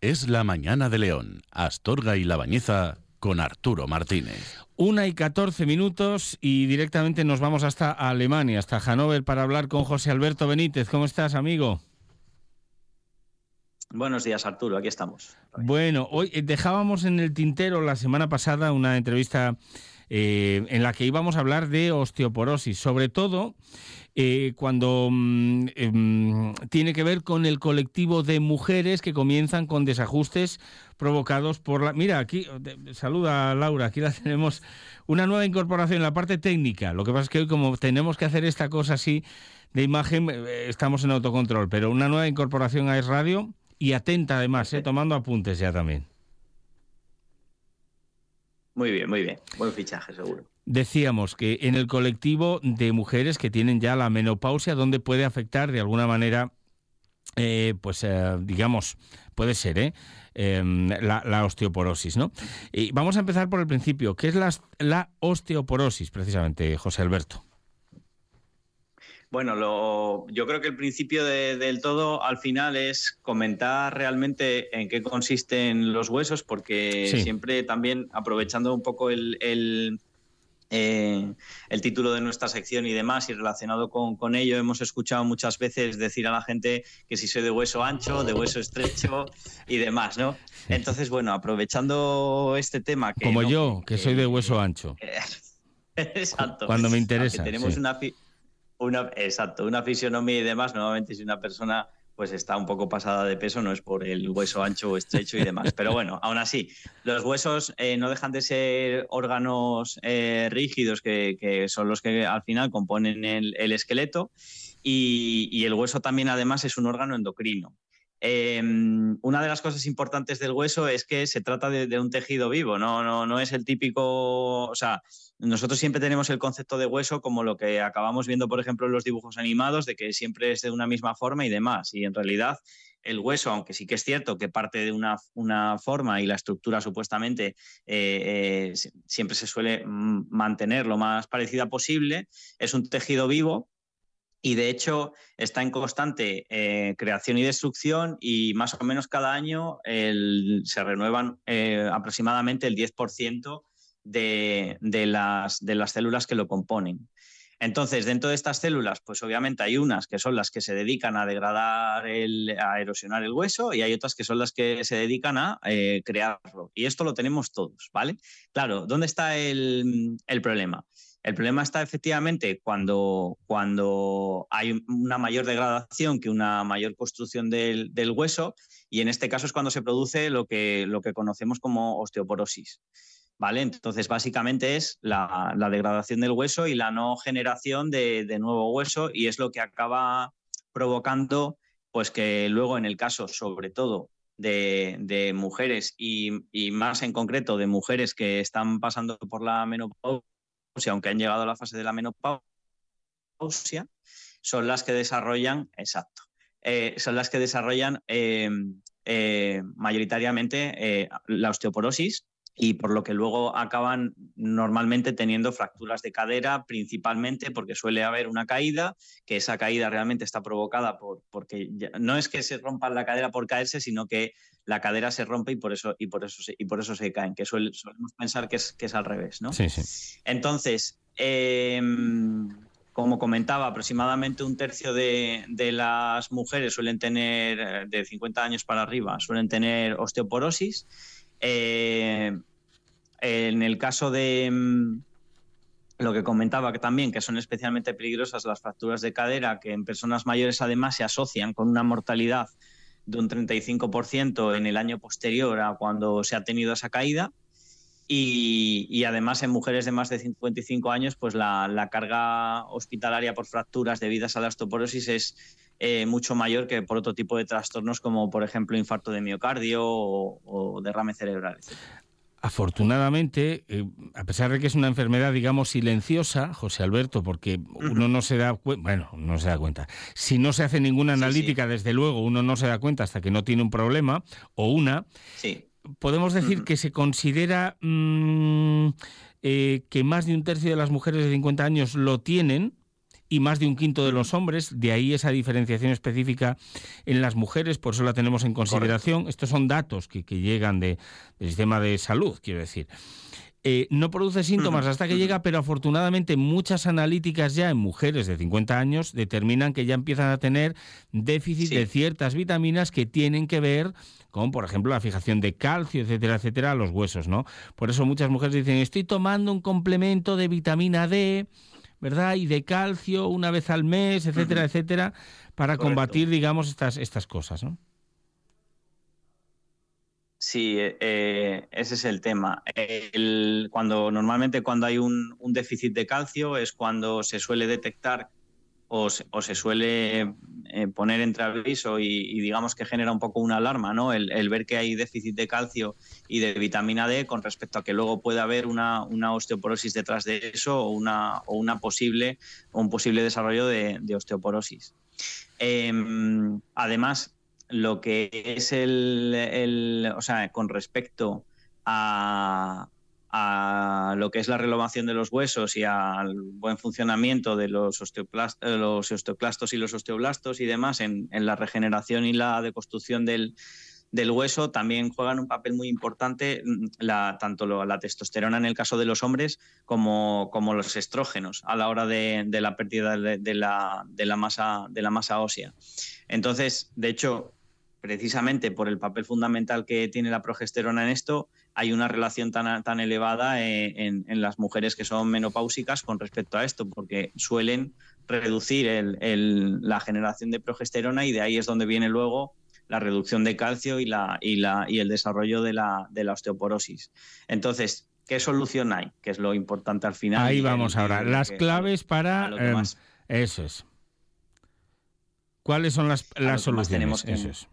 Es la mañana de León, Astorga y La Bañeza con Arturo Martínez. Una y catorce minutos y directamente nos vamos hasta Alemania, hasta Hannover, para hablar con José Alberto Benítez. ¿Cómo estás, amigo? Buenos días, Arturo. Aquí estamos. Bueno, hoy eh, dejábamos en el tintero la semana pasada una entrevista eh, en la que íbamos a hablar de osteoporosis, sobre todo eh, cuando mm, em, tiene que ver con el colectivo de mujeres que comienzan con desajustes provocados por la... Mira, aquí, saluda Laura, aquí la tenemos, una nueva incorporación en la parte técnica. Lo que pasa es que hoy como tenemos que hacer esta cosa así de imagen, estamos en autocontrol, pero una nueva incorporación a Es Radio y atenta además, tomando apuntes ya también. Muy bien, muy bien. Buen fichaje, seguro. Decíamos que en el colectivo de mujeres que tienen ya la menopausia, donde puede afectar de alguna manera, eh, pues eh, digamos, puede ser, ¿eh? Em, la, osteoporosis, ¿no? Y vamos a empezar por el principio. ¿Qué es la, la osteoporosis, precisamente, José Alberto? Bueno, lo, yo creo que el principio del todo al final es comentar realmente en qué consisten los huesos, porque siempre también aprovechando un poco el, el, eh, el, título de nuestra sección y demás, y relacionado con, con, ello, hemos escuchado muchas veces decir a la gente que si soy de hueso ancho, de hueso estrecho y demás, ¿no? Entonces, bueno, aprovechando este tema. Que, Como yo, que, soy de hueso ancho. Exacto. Cuando me interesa. Tenemos una una, exacto, una fisionomía y demás, normalmente si una persona pues está un poco pasada de peso, no es por el hueso ancho o estrecho y demás. Pero bueno, aún así, los huesos eh, no dejan de ser órganos eh, rígidos que, son los que al final componen el, esqueleto y, el hueso también además es un órgano endocrino. Em, una de las cosas importantes del hueso es que se trata de, un tejido vivo, no, no, no es el típico, o sea, nosotros siempre tenemos el concepto de hueso como lo que acabamos viendo, por ejemplo, en los dibujos animados, de que siempre es de una misma forma y demás. Y en realidad el hueso, aunque sí que es cierto que parte de una, una forma y la estructura supuestamente eh, eh, siempre se suele mantener lo más parecida posible, es un tejido vivo y de hecho está en constante eh, creación y destrucción y más o menos cada año se renuevan aproximadamente el 10% de, de las células que lo componen. Entonces, dentro de estas células, pues obviamente hay unas que son las que se dedican a degradar, el, a erosionar el hueso y hay otras que son las que se dedican a eh, crearlo. Y esto lo tenemos todos, ¿vale? Claro, ¿dónde está el, problema? El problema está efectivamente cuando, cuando, hay una mayor degradación que una mayor construcción del, del, hueso y en este caso es cuando se produce lo que, lo que conocemos como osteoporosis. ¿Vale? Entonces, básicamente es la, degradación del hueso y la no generación de, nuevo hueso y es lo que acaba provocando, pues que luego en el caso, sobre todo, de, mujeres y, más en concreto de mujeres que están pasando por la menopausia, aunque han llegado a la fase de la menopausia, son las que desarrollan, exacto, eh, son las que desarrollan eh, eh, mayoritariamente la osteoporosis y por lo que luego acaban normalmente teniendo fracturas de cadera, principalmente porque suele haber una caída, que esa caída realmente está provocada por, porque no es que se rompa la cadera por caerse, sino que la cadera se rompe y por eso, y por eso, se, y por eso se caen, que solemos pensar que es, que es al revés. ¿no? Sí, sí. Entonces, em, como comentaba, aproximadamente un tercio de, de, las mujeres suelen tener, eh, de 50 años para arriba, suelen tener osteoporosis. Eh, en el caso de mm, lo que comentaba que también, que son especialmente peligrosas las fracturas de cadera, que en personas mayores además se asocian con una mortalidad de un 35% en el año posterior a cuando se ha tenido esa caída. Y, además en mujeres de más de 55 años, pues la, carga hospitalaria por fracturas debidas a la osteoporosis es eh, mucho mayor que por otro tipo de trastornos como por ejemplo infarto de miocardio o, derrame cerebral. Afortunadamente, eh, a pesar de que es una enfermedad, digamos, silenciosa, José Alberto, porque uno no se da cuenta, bueno, no se da cuenta. Si no se hace ninguna analítica, desde luego, uno no se da cuenta hasta que no tiene un problema o una. Sí. Podemos decir que se considera mm, eh, que más de un tercio de las mujeres de 50 años lo tienen y más de un quinto de los hombres, de ahí esa diferenciación específica en las mujeres, por eso la tenemos en consideración. Estos son datos que, llegan de, del sistema de salud, quiero decir. Eh, no produce síntomas hasta que llega, pero afortunadamente muchas analíticas ya en mujeres de 50 años determinan que ya empiezan a tener déficit de ciertas vitaminas que tienen que ver con, por ejemplo, la fijación de calcio, etcétera, etcétera, a los huesos, ¿no? Por eso muchas mujeres dicen, estoy tomando un complemento de vitamina D, ¿verdad? Y de calcio una vez al mes, etcétera, etcétera, para combatir, digamos, estas, estas cosas, ¿no? Sí, eh, ese es el tema. cuando normalmente cuando hay un, déficit de calcio es cuando se suele detectar o se, suele eh, poner entre aviso y, digamos que genera un poco una alarma, ¿no? El, ver que hay déficit de calcio y de vitamina D con respecto a que luego puede haber una, osteoporosis detrás de eso o una, o una posible un posible desarrollo de, osteoporosis. Em, además, lo que es el, o sea, con respecto a, lo que es la renovación de los huesos y al buen funcionamiento de los, los osteoclastos y los osteoblastos y demás en, la regeneración y la deconstrucción del, del, hueso, también juegan un papel muy importante mm, la, tanto la testosterona en el caso de los hombres como, como los estrógenos a la hora de, la pérdida de, la, de, la masa, de la masa ósea. Entonces, de hecho, precisamente por el papel fundamental que tiene la progesterona en esto, hay una relación tan, tan elevada eh, en, las mujeres que son menopáusicas con respecto a esto, porque suelen reducir la generación de progesterona y de ahí es donde viene luego la reducción de calcio y, la, y, la, y el desarrollo de la, de la osteoporosis. Entonces, ¿qué solución hay? Que es lo importante al final. Ahí vamos ahora. Las claves para... Em, eso es. ¿Cuáles son las, las soluciones? Eso es.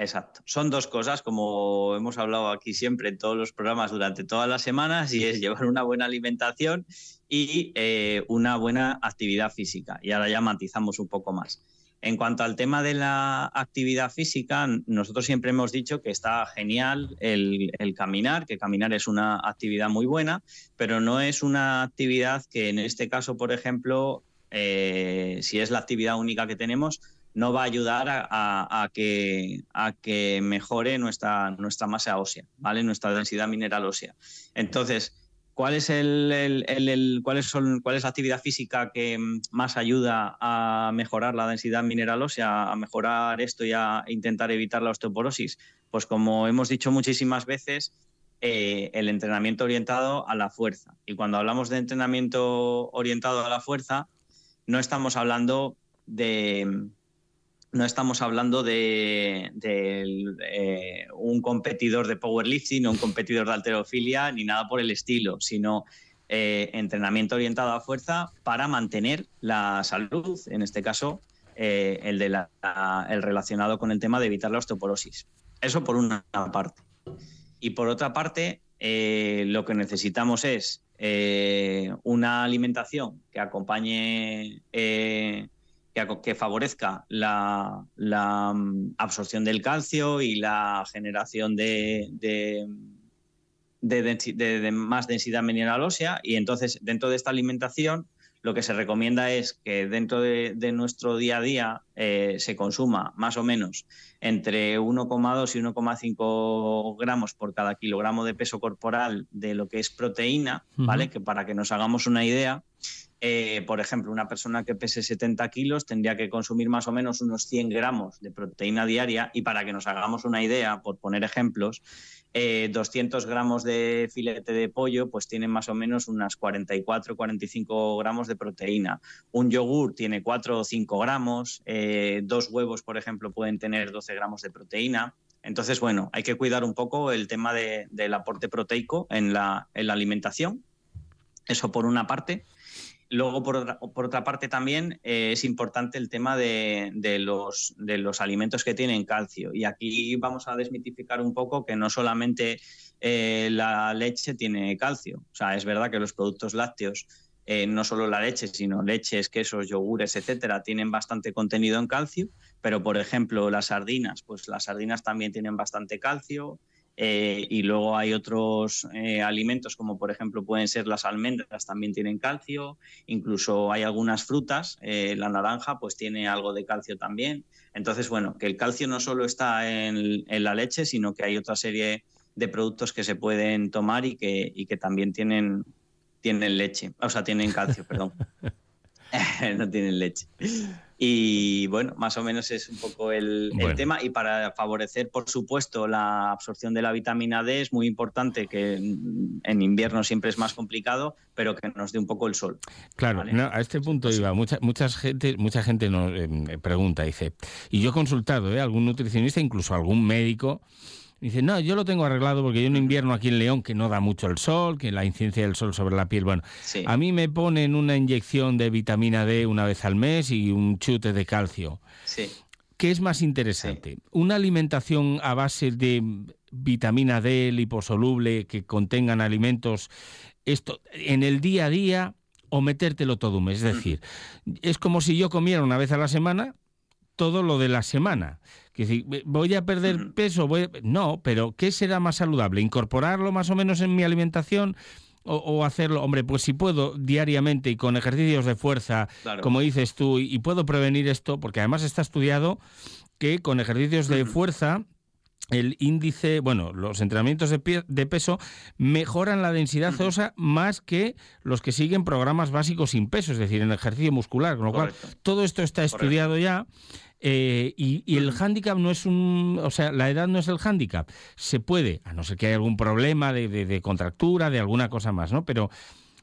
Exacto. Son dos cosas, como hemos hablado aquí siempre en todos los programas durante todas las semanas, y es llevar una buena alimentación y eh, una buena actividad física. Y ahora ya matizamos un poco más. En cuanto al tema de la actividad física, nosotros siempre hemos dicho que está genial el, caminar, que caminar es una actividad muy buena, pero no es una actividad que en este caso, por ejemplo, eh, si es la actividad única que tenemos, no va a ayudar a, que, a que mejore nuestra, nuestra masa ósea, ¿vale? Nuestra densidad mineral ósea. Entonces, ¿cuál es, el, son, ¿cuál es la actividad física que más ayuda a mejorar la densidad mineral ósea, a mejorar esto y a intentar evitar la osteoporosis? Pues como hemos dicho muchísimas veces, eh, el entrenamiento orientado a la fuerza. Y cuando hablamos de entrenamiento orientado a la fuerza, no estamos hablando de, no estamos hablando de, eh, un competidor de powerlifting o un competidor de alterofilia ni nada por el estilo, sino eh, entrenamiento orientado a fuerza para mantener la salud, en este caso eh, el, de el relacionado con el tema de evitar la osteoporosis. Eso por una parte. Y por otra parte, lo que necesitamos es una alimentación que acompañe que, favorezca la, mm, absorción del calcio y la generación de, de, más densidad mineral ósea. Y entonces, dentro de esta alimentación, lo que se recomienda es que dentro de, nuestro día a día eh, se consuma más o menos entre 1,2 y 1,5 gramos por cada kilogramo de peso corporal de lo que es proteína, ¿vale? Que para que nos hagamos una idea, eh, por ejemplo, una persona que pese 70 kilos tendría que consumir más o menos unos 100 gramos de proteína diaria y para que nos hagamos una idea, por poner ejemplos, 200 eh, gramos de filete de pollo pues tienen más o menos unas 44 45 gramos de proteína. Un yogur tiene 4 o 5 gramos, eh, dos huevos, por ejemplo, pueden tener 12 gramos de proteína. Entonces, bueno, hay que cuidar un poco el tema del aporte proteico en la alimentación. Eso por una parte. Luego, por otra, parte, también eh, es importante el tema de, los, de, los, alimentos que tienen calcio. Y aquí vamos a desmitificar un poco que no solamente eh, la leche tiene calcio. O sea, es verdad que los productos lácteos, eh, no solo la leche, sino leches, quesos, yogures, etcétera, tienen bastante contenido en calcio. Pero, por ejemplo, las sardinas, pues las sardinas también tienen bastante calcio. Eh, y luego hay otros eh, alimentos como por ejemplo pueden ser las almendras, también tienen calcio, incluso hay algunas frutas, eh, la naranja pues tiene algo de calcio también. Entonces, bueno, que el calcio no solo está en, la leche, sino que hay otra serie de productos que se pueden tomar y que, y que también tienen, tienen leche, o sea, tienen calcio, perdón. no tienen leche. Y bueno, más o menos es un poco el, tema. Y para favorecer, por supuesto, la absorción de la vitamina D es muy importante que en invierno siempre es más complicado, pero que nos dé un poco el sol. Claro, a este punto iba. Mucha, mucha gente, mucha gente nos eh, pregunta, dice, y yo he consultado ¿eh? algún nutricionista, incluso algún médico, Dice, no, yo lo tengo arreglado porque yo en invierno aquí en León, que no da mucho el sol, que la incidencia del sol sobre la piel, bueno, a mí me ponen una inyección de vitamina D una vez al mes y un chute de calcio. Sí. ¿Qué es más interesante? ¿Una alimentación a base de vitamina D liposoluble que contengan alimentos esto en el día a día o metértelo todo un mes? Es decir, es como si yo comiera una vez a la semana todo lo de la semana. Que voy a perder peso, no, pero ¿qué será más saludable? ¿Incorporarlo más o menos en mi alimentación? O, hacerlo, hombre, pues si puedo diariamente y con ejercicios de fuerza, como dices tú, y, puedo prevenir esto, porque además está estudiado que con ejercicios de fuerza el índice, bueno, los entrenamientos de, de, peso mejoran la densidad ósea más que los que siguen programas básicos sin peso, es decir, en ejercicio muscular, con lo cual todo esto está estudiado ya eh, y, el hándicap no es un. O sea, la edad no es el hándicap. Se puede, a no ser que haya algún problema de, contractura, de alguna cosa más, ¿no? Pero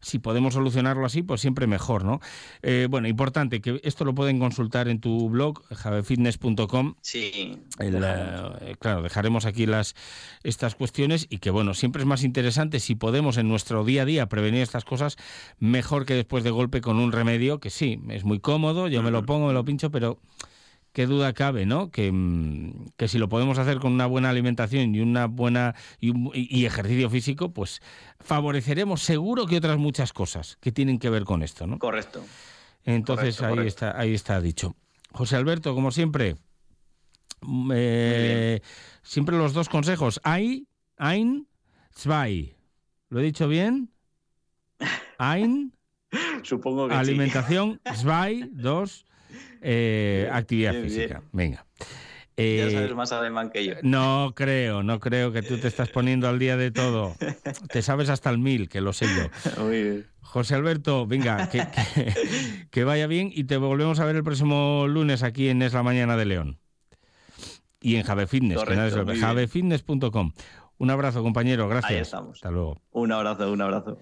si podemos solucionarlo así, pues siempre mejor, ¿no? Eh, bueno, importante que esto lo pueden consultar en tu blog, javefitness.com. Sí. Eh, claro, dejaremos aquí las estas cuestiones y que, bueno, siempre es más interesante si podemos en nuestro día a día prevenir estas cosas, mejor que después de golpe con un remedio, que sí, es muy cómodo, yo me lo pongo, me lo pincho, pero qué duda cabe, ¿no? Mm, que, si lo podemos hacer con una buena alimentación y una buena y, ejercicio físico, pues favoreceremos seguro que otras muchas cosas que tienen que ver con esto, ¿no? Correcto. Entonces ahí está, ahí está dicho. José Alberto, como siempre, mm, eh, siempre los dos consejos. Ein, ein, zwei. ¿Lo he dicho bien? Ein. Supongo que Alimentación, zwei, dos eh, actividad física. Venga. ya eh, sabes más alemán que yo. No creo, no creo que tú te estás poniendo al día de todo. Te sabes hasta el mil, que lo sé yo. Muy bien. José Alberto, venga, que, vaya bien y te volvemos a ver el próximo lunes aquí en Es la Mañana de León. Y en Jave Fitness, javefitness.com. Un abrazo, compañero, gracias. Ahí estamos. Hasta luego. Un abrazo, un abrazo.